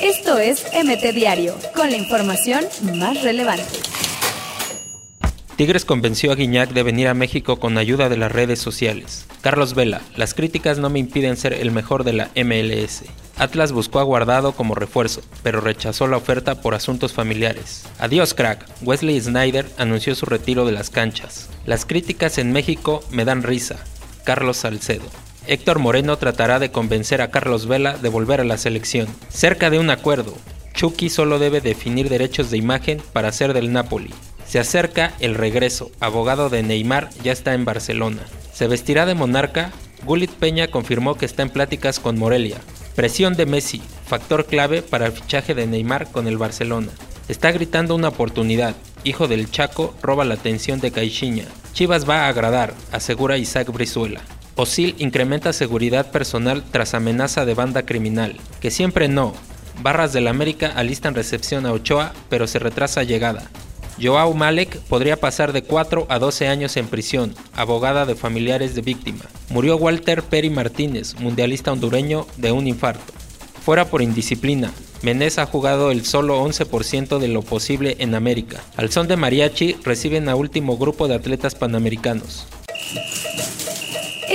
Esto es MT Diario, con la información más relevante. Tigres convenció a Guiñac de venir a México con ayuda de las redes sociales. Carlos Vela, las críticas no me impiden ser el mejor de la MLS. Atlas buscó a Guardado como refuerzo, pero rechazó la oferta por asuntos familiares. Adiós crack, Wesley Snyder anunció su retiro de las canchas. Las críticas en México me dan risa. Carlos Salcedo. Héctor Moreno tratará de convencer a Carlos Vela de volver a la selección. Cerca de un acuerdo, Chucky solo debe definir derechos de imagen para ser del Napoli. Se acerca el regreso. Abogado de Neymar ya está en Barcelona. Se vestirá de monarca. Gullit Peña confirmó que está en pláticas con Morelia. Presión de Messi, factor clave para el fichaje de Neymar con el Barcelona. Está gritando una oportunidad. Hijo del Chaco roba la atención de Caixinha. Chivas va a agradar, asegura Isaac Brizuela. Osil incrementa seguridad personal tras amenaza de banda criminal. Que siempre no. Barras del América alistan recepción a Ochoa, pero se retrasa llegada. Joao Malek podría pasar de 4 a 12 años en prisión, abogada de familiares de víctima. Murió Walter Peri Martínez, mundialista hondureño, de un infarto. Fuera por indisciplina, Menez ha jugado el solo 11% de lo posible en América. Al son de mariachi reciben a último grupo de atletas panamericanos.